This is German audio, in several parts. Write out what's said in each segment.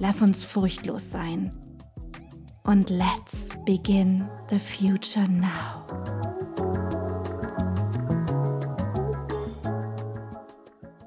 Lass uns furchtlos sein. Und let's begin the future now.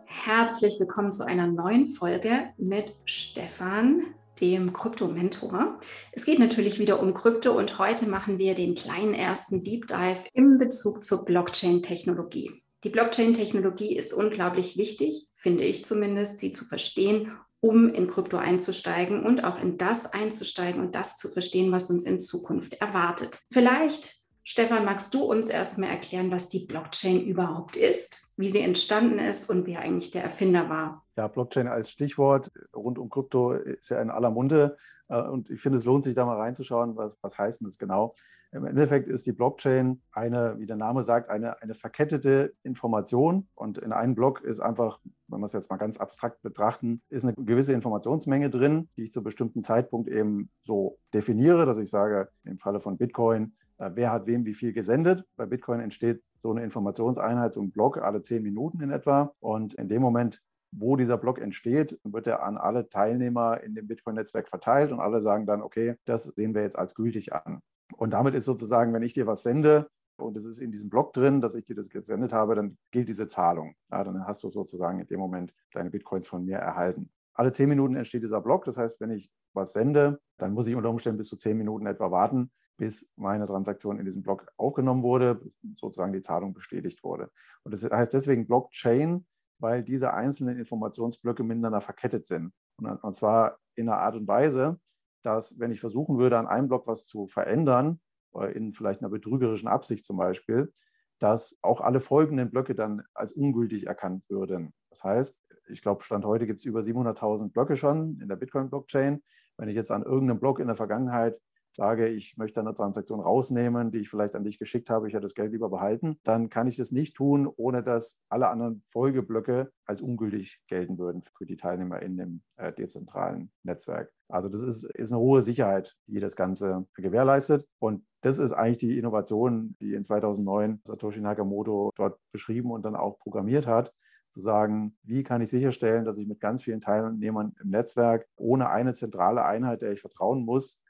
Herzlich willkommen zu einer neuen Folge mit Stefan, dem Krypto-Mentor. Es geht natürlich wieder um Krypto und heute machen wir den kleinen ersten Deep Dive im Bezug zur Blockchain-Technologie. Die Blockchain-Technologie ist unglaublich wichtig, finde ich zumindest, sie zu verstehen um in Krypto einzusteigen und auch in das einzusteigen und das zu verstehen, was uns in Zukunft erwartet. Vielleicht, Stefan, magst du uns erstmal erklären, was die Blockchain überhaupt ist, wie sie entstanden ist und wer eigentlich der Erfinder war? Ja, Blockchain als Stichwort rund um Krypto ist ja in aller Munde. Äh, und ich finde, es lohnt sich da mal reinzuschauen, was, was heißt denn das genau? Im Endeffekt ist die Blockchain eine, wie der Name sagt, eine, eine verkettete Information. Und in einem Block ist einfach, wenn wir es jetzt mal ganz abstrakt betrachten, ist eine gewisse Informationsmenge drin, die ich zu bestimmten Zeitpunkt eben so definiere, dass ich sage, im Falle von Bitcoin, äh, wer hat wem wie viel gesendet. Bei Bitcoin entsteht so eine Informationseinheit, so ein Block alle zehn Minuten in etwa. Und in dem Moment wo dieser Block entsteht, wird er an alle Teilnehmer in dem Bitcoin-Netzwerk verteilt und alle sagen dann, okay, das sehen wir jetzt als gültig an. Und damit ist sozusagen, wenn ich dir was sende und es ist in diesem Block drin, dass ich dir das gesendet habe, dann gilt diese Zahlung. Ja, dann hast du sozusagen in dem Moment deine Bitcoins von mir erhalten. Alle zehn Minuten entsteht dieser Block. Das heißt, wenn ich was sende, dann muss ich unter Umständen bis zu zehn Minuten etwa warten, bis meine Transaktion in diesem Block aufgenommen wurde, sozusagen die Zahlung bestätigt wurde. Und das heißt deswegen Blockchain, weil diese einzelnen Informationsblöcke miteinander verkettet sind. Und, und zwar in einer Art und Weise, dass wenn ich versuchen würde, an einem Block was zu verändern, äh, in vielleicht einer betrügerischen Absicht zum Beispiel, dass auch alle folgenden Blöcke dann als ungültig erkannt würden. Das heißt, ich glaube, Stand heute gibt es über 700.000 Blöcke schon in der Bitcoin-Blockchain. Wenn ich jetzt an irgendeinem Block in der Vergangenheit sage, ich möchte eine Transaktion rausnehmen, die ich vielleicht an dich geschickt habe, ich hätte das Geld lieber behalten, dann kann ich das nicht tun, ohne dass alle anderen Folgeblöcke als ungültig gelten würden für die Teilnehmer in dem äh, dezentralen Netzwerk. Also das ist, ist eine hohe Sicherheit, die das Ganze gewährleistet. Und das ist eigentlich die Innovation, die in 2009 Satoshi Nakamoto dort beschrieben und dann auch programmiert hat zu sagen, wie kann ich sicherstellen, dass ich mit ganz vielen Teilnehmern im Netzwerk ohne eine zentrale Einheit, der ich vertrauen muss,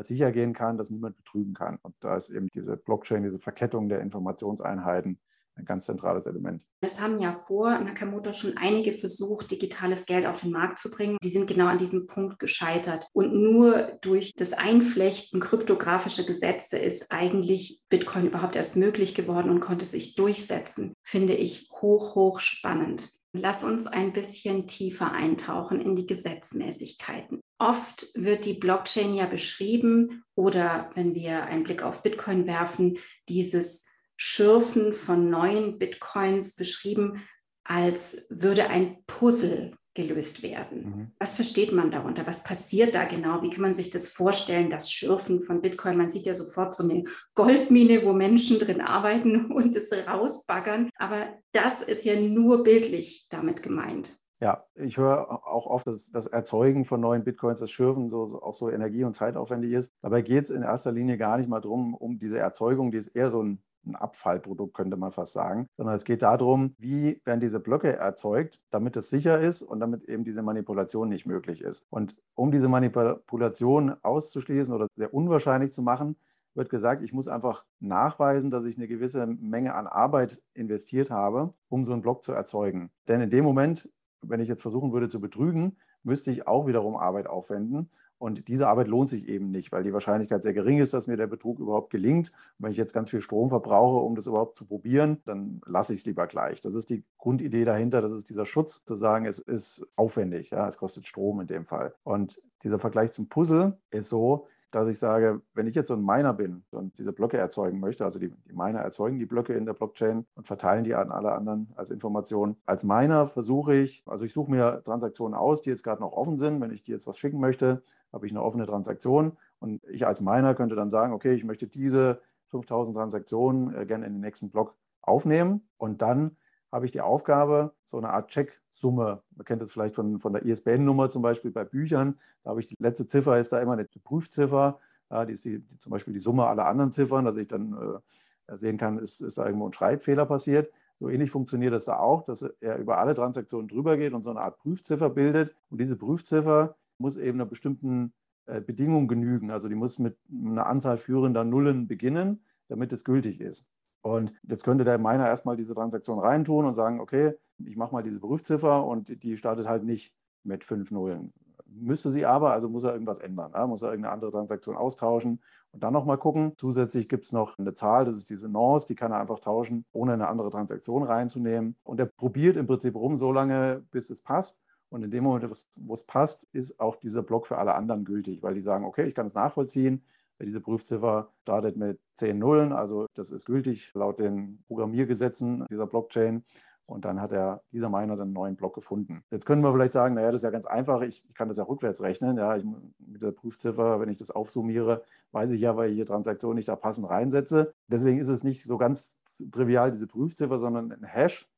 sicher gehen kann, dass niemand betrügen kann. Und da ist eben diese Blockchain, diese Verkettung der Informationseinheiten ein ganz zentrales Element. Es haben ja vor Nakamoto schon einige versucht, digitales Geld auf den Markt zu bringen. Die sind genau an diesem Punkt gescheitert. Und nur durch das Einflechten kryptografischer Gesetze ist eigentlich Bitcoin überhaupt erst möglich geworden und konnte sich durchsetzen. Finde ich hoch, hoch spannend. Lass uns ein bisschen tiefer eintauchen in die Gesetzmäßigkeiten. Oft wird die Blockchain ja beschrieben oder wenn wir einen Blick auf Bitcoin werfen, dieses Schürfen von neuen Bitcoins beschrieben, als würde ein Puzzle gelöst werden. Mhm. Was versteht man darunter? Was passiert da genau? Wie kann man sich das vorstellen, das Schürfen von Bitcoin? Man sieht ja sofort so eine Goldmine, wo Menschen drin arbeiten und es rausbaggern. Aber das ist ja nur bildlich damit gemeint. Ja, ich höre auch oft, dass das Erzeugen von neuen Bitcoins, das Schürfen so, auch so energie- und zeitaufwendig ist. Dabei geht es in erster Linie gar nicht mal darum, um diese Erzeugung, die ist eher so ein ein Abfallprodukt, könnte man fast sagen, sondern es geht darum, wie werden diese Blöcke erzeugt, damit es sicher ist und damit eben diese Manipulation nicht möglich ist. Und um diese Manipulation auszuschließen oder sehr unwahrscheinlich zu machen, wird gesagt, ich muss einfach nachweisen, dass ich eine gewisse Menge an Arbeit investiert habe, um so einen Block zu erzeugen. Denn in dem Moment, wenn ich jetzt versuchen würde zu betrügen, müsste ich auch wiederum Arbeit aufwenden Und diese Arbeit lohnt sich eben nicht, weil die Wahrscheinlichkeit sehr gering ist, dass mir der Betrug überhaupt gelingt. Und wenn ich jetzt ganz viel Strom verbrauche, um das überhaupt zu probieren, dann lasse ich es lieber gleich. Das ist die Grundidee dahinter. Das ist dieser Schutz, zu sagen, es ist aufwendig. Ja, es kostet Strom in dem Fall. Und dieser Vergleich zum Puzzle ist so, dass ich sage, wenn ich jetzt so ein Miner bin und diese Blöcke erzeugen möchte, also die, die Miner erzeugen die Blöcke in der Blockchain und verteilen die an alle anderen als Information. Als Miner versuche ich, also ich suche mir Transaktionen aus, die jetzt gerade noch offen sind. Wenn ich die jetzt was schicken möchte, habe ich eine offene Transaktion und ich als Miner könnte dann sagen, okay, ich möchte diese 5000 Transaktionen äh, gerne in den nächsten Block aufnehmen und dann habe ich die Aufgabe, so eine Art Checksumme, man kennt das vielleicht von, von der ISBN-Nummer zum Beispiel bei Büchern, da habe ich die letzte Ziffer, ist da immer eine Prüfziffer, ja, die ist die, die, zum Beispiel die Summe aller anderen Ziffern, dass ich dann äh, sehen kann, ist, ist da irgendwo ein Schreibfehler passiert. So ähnlich funktioniert das da auch, dass er über alle Transaktionen drüber geht und so eine Art Prüfziffer bildet. Und diese Prüfziffer muss eben einer bestimmten äh, Bedingung genügen. Also die muss mit einer Anzahl führender Nullen beginnen, damit es gültig ist. Und jetzt könnte der Miner erstmal diese Transaktion reintun und sagen, okay, ich mache mal diese Prüfziffer und die startet halt nicht mit fünf Nullen. Müsste sie aber, also muss er irgendwas ändern, ja? muss er irgendeine andere Transaktion austauschen und dann nochmal gucken. Zusätzlich gibt es noch eine Zahl, das ist diese Nonce, die kann er einfach tauschen, ohne eine andere Transaktion reinzunehmen. Und er probiert im Prinzip rum so lange, bis es passt. Und in dem Moment, wo es passt, ist auch dieser Block für alle anderen gültig, weil die sagen, okay, ich kann es nachvollziehen. Diese Prüfziffer startet mit 10 Nullen, also das ist gültig laut den Programmiergesetzen dieser Blockchain. Und dann hat er, dieser Miner dann einen neuen Block gefunden. Jetzt können wir vielleicht sagen, naja, das ist ja ganz einfach, ich, ich kann das ja rückwärts rechnen. Ja, ich, mit der Prüfziffer, wenn ich das aufsummiere, weiß ich ja, weil ich hier Transaktionen nicht da passend reinsetze. Deswegen ist es nicht so ganz trivial, diese Prüfziffer, sondern ein Hash.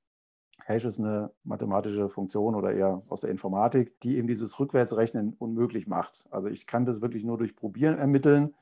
Hash ist eine mathematische Funktion oder eher aus der Informatik, die eben dieses Rückwärtsrechnen unmöglich macht. Also ich kann das wirklich nur durch Probieren ermitteln,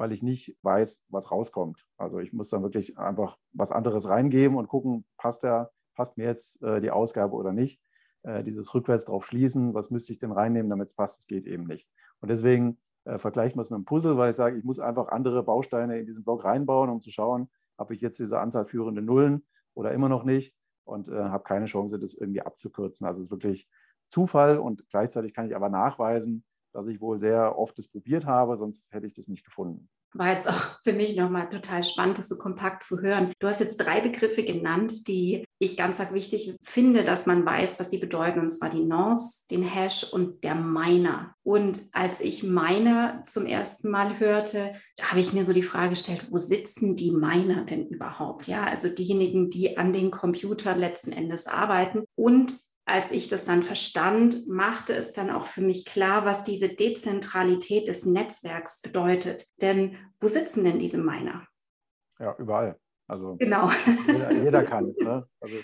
weil ich nicht weiß, was rauskommt. Also ich muss dann wirklich einfach was anderes reingeben und gucken, passt, der, passt mir jetzt äh, die Ausgabe oder nicht. Äh, dieses rückwärts drauf schließen, was müsste ich denn reinnehmen, damit es passt, das geht eben nicht. Und deswegen äh, vergleichen wir es mit einem Puzzle, weil ich sage, ich muss einfach andere Bausteine in diesen Block reinbauen, um zu schauen, habe ich jetzt diese Anzahl führende Nullen oder immer noch nicht und äh, habe keine Chance, das irgendwie abzukürzen. Also es ist wirklich Zufall und gleichzeitig kann ich aber nachweisen, dass ich wohl sehr oft das probiert habe, sonst hätte ich das nicht gefunden. War jetzt auch für mich nochmal total spannend, das so kompakt zu hören. Du hast jetzt drei Begriffe genannt, die ich ganz wichtig finde, dass man weiß, was sie bedeuten, und zwar die Nonce, den Hash und der Miner. Und als ich Miner zum ersten Mal hörte, habe ich mir so die Frage gestellt, wo sitzen die Miner denn überhaupt? Ja, also diejenigen, die an den Computern letzten Endes arbeiten. Und als ich das dann verstand, machte es dann auch für mich klar, was diese Dezentralität des Netzwerks bedeutet. Denn wo sitzen denn diese Miner? Ja, überall. Also genau. jeder, jeder kann. Ne? Also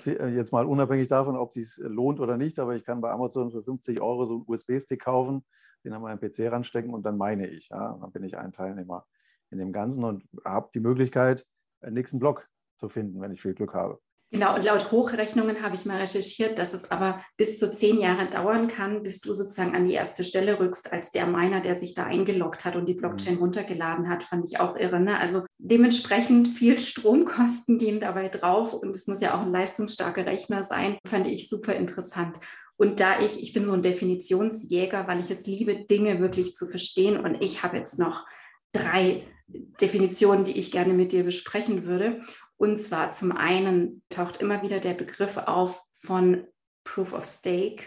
sie, äh, jetzt mal unabhängig davon, ob es sich lohnt oder nicht, aber ich kann bei Amazon für 50 Euro so einen USB-Stick kaufen, den an meinen PC ranstecken und dann meine ich. Ja? Dann bin ich ein Teilnehmer in dem Ganzen und habe die Möglichkeit, einen nächsten Block zu finden, wenn ich viel Glück habe. Genau, und laut Hochrechnungen habe ich mal recherchiert, dass es aber bis zu zehn Jahre dauern kann, bis du sozusagen an die erste Stelle rückst, als der Miner, der sich da eingeloggt hat und die Blockchain mhm. runtergeladen hat, fand ich auch irre. Ne? Also dementsprechend viel Stromkosten gehen dabei drauf und es muss ja auch ein leistungsstarker Rechner sein, fand ich super interessant. Und da ich, ich bin so ein Definitionsjäger, weil ich es liebe, Dinge wirklich zu verstehen und ich habe jetzt noch drei Definitionen, die ich gerne mit dir besprechen würde. Und zwar zum einen taucht immer wieder der Begriff auf von Proof of Stake,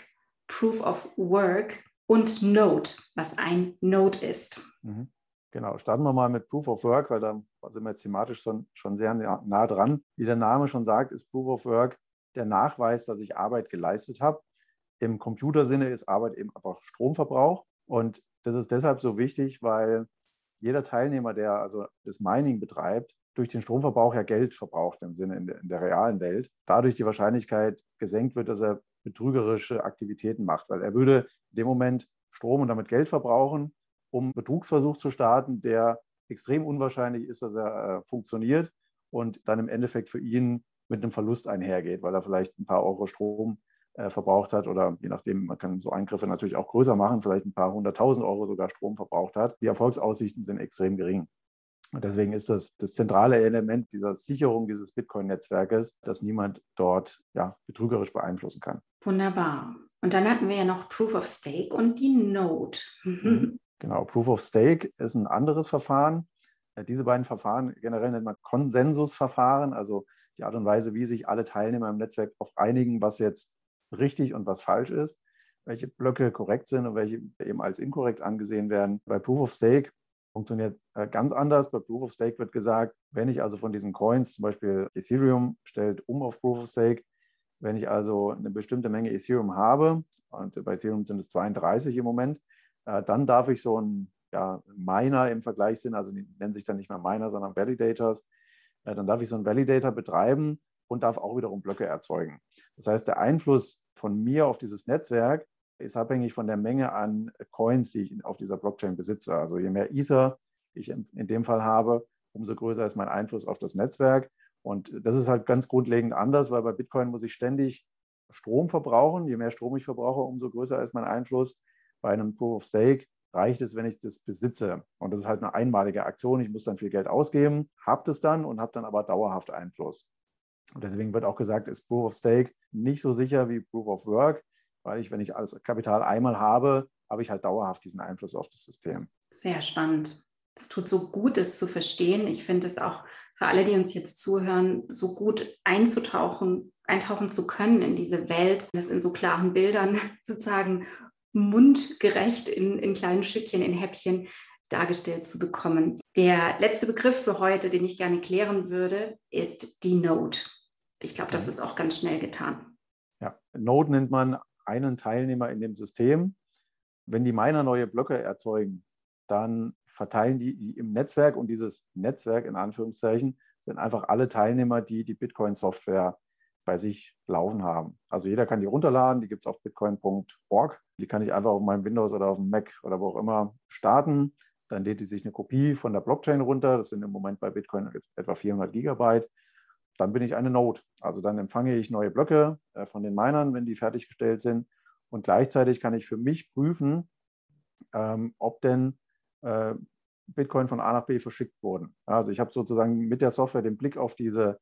Proof of Work und Node, was ein Node ist. Mhm. Genau, starten wir mal mit Proof of Work, weil da sind wir thematisch schon, schon sehr nah dran. Wie der Name schon sagt, ist Proof of Work der Nachweis, dass ich Arbeit geleistet habe. Im Computersinne ist Arbeit eben einfach Stromverbrauch. Und das ist deshalb so wichtig, weil jeder Teilnehmer, der also das Mining betreibt, durch den Stromverbrauch ja Geld verbraucht im Sinne in der, in der realen Welt, dadurch die Wahrscheinlichkeit gesenkt wird, dass er betrügerische Aktivitäten macht, weil er würde in dem Moment Strom und damit Geld verbrauchen, um einen Betrugsversuch zu starten, der extrem unwahrscheinlich ist, dass er äh, funktioniert und dann im Endeffekt für ihn mit einem Verlust einhergeht, weil er vielleicht ein paar Euro Strom äh, verbraucht hat oder je nachdem, man kann so Eingriffe natürlich auch größer machen, vielleicht ein paar hunderttausend Euro sogar Strom verbraucht hat. Die Erfolgsaussichten sind extrem gering. Und deswegen ist das das zentrale Element dieser Sicherung dieses Bitcoin-Netzwerkes, dass niemand dort ja, betrügerisch beeinflussen kann. Wunderbar. Und dann hatten wir ja noch Proof of Stake und die Node. Mhm. Genau, Proof of Stake ist ein anderes Verfahren. Äh, diese beiden Verfahren generell nennt man Konsensusverfahren, also die Art und Weise, wie sich alle Teilnehmer im Netzwerk auf einigen, was jetzt richtig und was falsch ist, welche Blöcke korrekt sind und welche eben als inkorrekt angesehen werden. Bei Proof of Stake funktioniert äh, ganz anders. Bei Proof of Stake wird gesagt, wenn ich also von diesen Coins, zum Beispiel Ethereum stellt um auf Proof of Stake, wenn ich also eine bestimmte Menge Ethereum habe, und bei Ethereum sind es 32 im Moment, äh, dann darf ich so ein ja, Miner im Vergleich sind, also nennen sich dann nicht mehr Miner, sondern Validators, äh, dann darf ich so einen Validator betreiben und darf auch wiederum Blöcke erzeugen. Das heißt, der Einfluss von mir auf dieses Netzwerk ist abhängig von der Menge an Coins, die ich auf dieser Blockchain besitze. Also je mehr Ether ich in dem Fall habe, umso größer ist mein Einfluss auf das Netzwerk. Und das ist halt ganz grundlegend anders, weil bei Bitcoin muss ich ständig Strom verbrauchen. Je mehr Strom ich verbrauche, umso größer ist mein Einfluss. Bei einem Proof of Stake reicht es, wenn ich das besitze. Und das ist halt eine einmalige Aktion. Ich muss dann viel Geld ausgeben, habe das dann und habe dann aber dauerhaft Einfluss. Und deswegen wird auch gesagt, ist Proof of Stake nicht so sicher wie Proof of Work, weil ich, wenn ich alles Kapital einmal habe, habe ich halt dauerhaft diesen Einfluss auf das System. Sehr spannend. Es tut so gut, es zu verstehen. Ich finde es auch für alle, die uns jetzt zuhören, so gut einzutauchen, eintauchen zu können in diese Welt, das in so klaren Bildern sozusagen mundgerecht in, in kleinen Stückchen, in Häppchen dargestellt zu bekommen. Der letzte Begriff für heute, den ich gerne klären würde, ist die Node. Ich glaube, das ist auch ganz schnell getan. Ja, Node nennt man einen Teilnehmer in dem System. Wenn die Miner neue Blöcke erzeugen, dann verteilen die im Netzwerk und dieses Netzwerk in Anführungszeichen sind einfach alle Teilnehmer, die die Bitcoin-Software bei sich laufen haben. Also jeder kann die runterladen, die gibt es auf bitcoin.org. Die kann ich einfach auf meinem Windows oder auf dem Mac oder wo auch immer starten. Dann lädt die sich eine Kopie von der Blockchain runter. Das sind im Moment bei Bitcoin etwa 400 Gigabyte. Dann bin ich eine Node. Also dann empfange ich neue Blöcke äh, von den Minern, wenn die fertiggestellt sind. Und gleichzeitig kann ich für mich prüfen, ähm, ob denn äh, Bitcoin von A nach B verschickt wurden. Also ich habe sozusagen mit der Software den Blick auf diese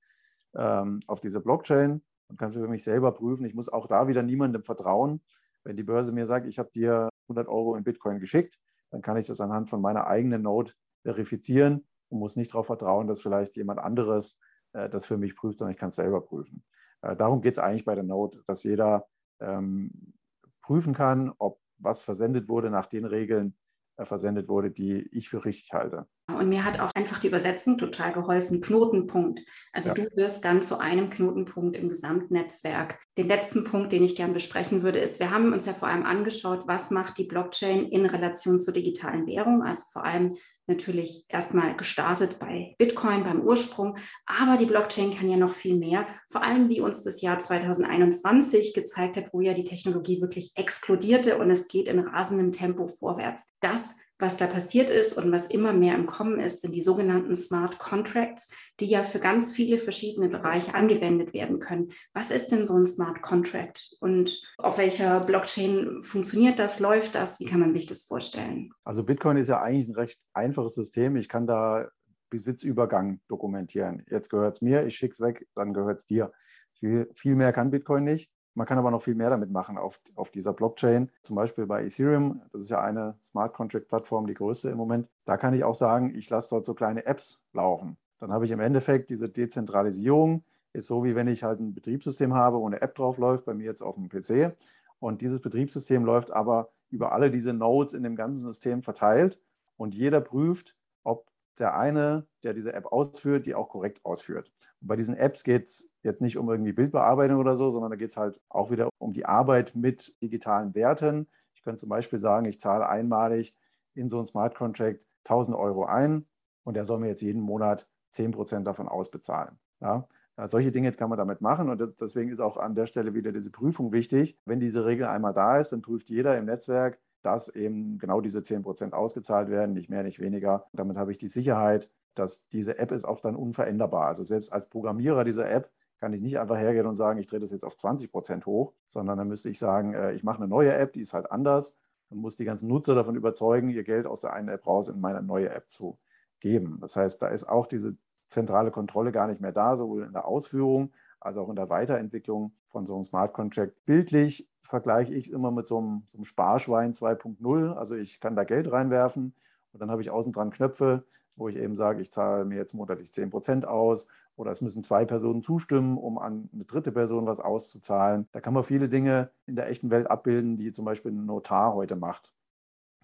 ähm, auf diese Blockchain und kann für mich selber prüfen. Ich muss auch da wieder niemandem vertrauen. Wenn die Börse mir sagt, ich habe dir 100 Euro in Bitcoin geschickt, dann kann ich das anhand von meiner eigenen Node verifizieren und muss nicht darauf vertrauen, dass vielleicht jemand anderes äh, das für mich prüft, sondern ich kann es selber prüfen. Äh, darum geht es eigentlich bei der Node, dass jeder ähm, prüfen kann, ob was versendet wurde nach den Regeln, äh, versendet wurde, die ich für richtig halte. Und mir hat auch einfach die Übersetzung total geholfen. Knotenpunkt. Also ja. du wirst dann zu einem Knotenpunkt im Gesamtnetzwerk. Den letzten Punkt, den ich gerne besprechen würde, ist, wir haben uns ja vor allem angeschaut, was macht die Blockchain in Relation zur digitalen Währung, also vor allem natürlich erstmal gestartet bei Bitcoin, beim Ursprung. Aber die Blockchain kann ja noch viel mehr, vor allem wie uns das Jahr 2021 gezeigt hat, wo ja die Technologie wirklich explodierte und es geht in rasendem Tempo vorwärts. Das was da passiert ist und was immer mehr im Kommen ist, sind die sogenannten Smart Contracts, die ja für ganz viele verschiedene Bereiche angewendet werden können. Was ist denn so ein Smart Contract und auf welcher Blockchain funktioniert das, läuft das? Wie kann man sich das vorstellen? Also Bitcoin ist ja eigentlich ein recht einfaches System. Ich kann da Besitzübergang dokumentieren. Jetzt gehört es mir, ich schicke es weg, dann gehört es dir. Viel, viel mehr kann Bitcoin nicht. Man kann aber noch viel mehr damit machen auf, auf dieser Blockchain. Zum Beispiel bei Ethereum, das ist ja eine Smart Contract Plattform, die größte im Moment. Da kann ich auch sagen, ich lasse dort so kleine Apps laufen. Dann habe ich im Endeffekt diese Dezentralisierung. Ist so, wie wenn ich halt ein Betriebssystem habe, wo eine App drauf läuft, bei mir jetzt auf dem PC. Und dieses Betriebssystem läuft aber über alle diese Nodes in dem ganzen System verteilt. Und jeder prüft, ob der eine, der diese App ausführt, die auch korrekt ausführt. Und bei diesen Apps geht es jetzt nicht um irgendwie Bildbearbeitung oder so, sondern da geht es halt auch wieder um die Arbeit mit digitalen Werten. Ich könnte zum Beispiel sagen, ich zahle einmalig in so ein Smart Contract 1000 Euro ein und der soll mir jetzt jeden Monat 10 Prozent davon ausbezahlen. Ja? Solche Dinge kann man damit machen und deswegen ist auch an der Stelle wieder diese Prüfung wichtig. Wenn diese Regel einmal da ist, dann prüft jeder im Netzwerk, dass eben genau diese 10 Prozent ausgezahlt werden, nicht mehr, nicht weniger. Damit habe ich die Sicherheit, dass diese App ist auch dann unveränderbar. Also selbst als Programmierer dieser App kann ich nicht einfach hergehen und sagen, ich drehe das jetzt auf 20 Prozent hoch, sondern dann müsste ich sagen, äh, ich mache eine neue App, die ist halt anders und muss die ganzen Nutzer davon überzeugen, ihr Geld aus der einen App raus in meine neue App zu geben. Das heißt, da ist auch diese zentrale Kontrolle gar nicht mehr da, sowohl in der Ausführung als auch in der Weiterentwicklung von so einem Smart Contract. Bildlich vergleiche ich es immer mit so einem, so einem Sparschwein 2.0. Also ich kann da Geld reinwerfen und dann habe ich außen dran Knöpfe, wo ich eben sage, ich zahle mir jetzt monatlich 10 Prozent aus oder es müssen zwei Personen zustimmen, um an eine dritte Person was auszuzahlen. Da kann man viele Dinge in der echten Welt abbilden, die zum Beispiel ein Notar heute macht.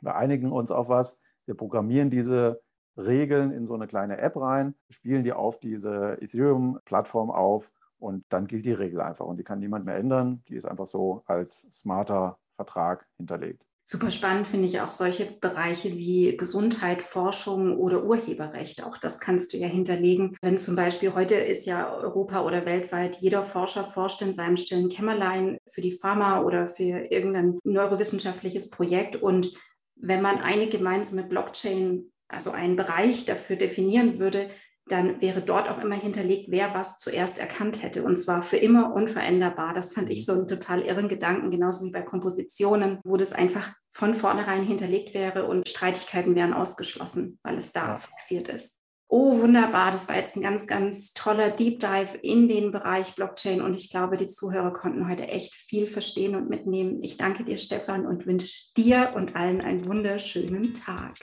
Wir einigen uns auf was, wir programmieren diese Regeln in so eine kleine App rein, spielen die auf diese Ethereum-Plattform auf und dann gilt die Regel einfach und die kann niemand mehr ändern. Die ist einfach so als smarter Vertrag hinterlegt. Super spannend finde ich auch solche Bereiche wie Gesundheit, Forschung oder Urheberrecht. Auch das kannst du ja hinterlegen. Wenn zum Beispiel heute ist ja Europa oder weltweit jeder Forscher forscht in seinem stillen Kämmerlein für die Pharma oder für irgendein neurowissenschaftliches Projekt. Und wenn man eine gemeinsame Blockchain, also einen Bereich dafür definieren würde, dann wäre dort auch immer hinterlegt, wer was zuerst erkannt hätte. Und zwar für immer unveränderbar. Das fand ich mhm. so einen total irren Gedanken, genauso wie bei Kompositionen, wo das einfach von vornherein hinterlegt wäre und Streitigkeiten wären ausgeschlossen, weil es da fixiert ist. Oh, wunderbar. Das war jetzt ein ganz, ganz toller Deep Dive in den Bereich Blockchain. Und ich glaube, die Zuhörer konnten heute echt viel verstehen und mitnehmen. Ich danke dir, Stefan, und wünsche dir und allen einen wunderschönen Tag.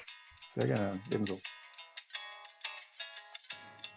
Sehr gerne, ebenso.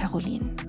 Caroline.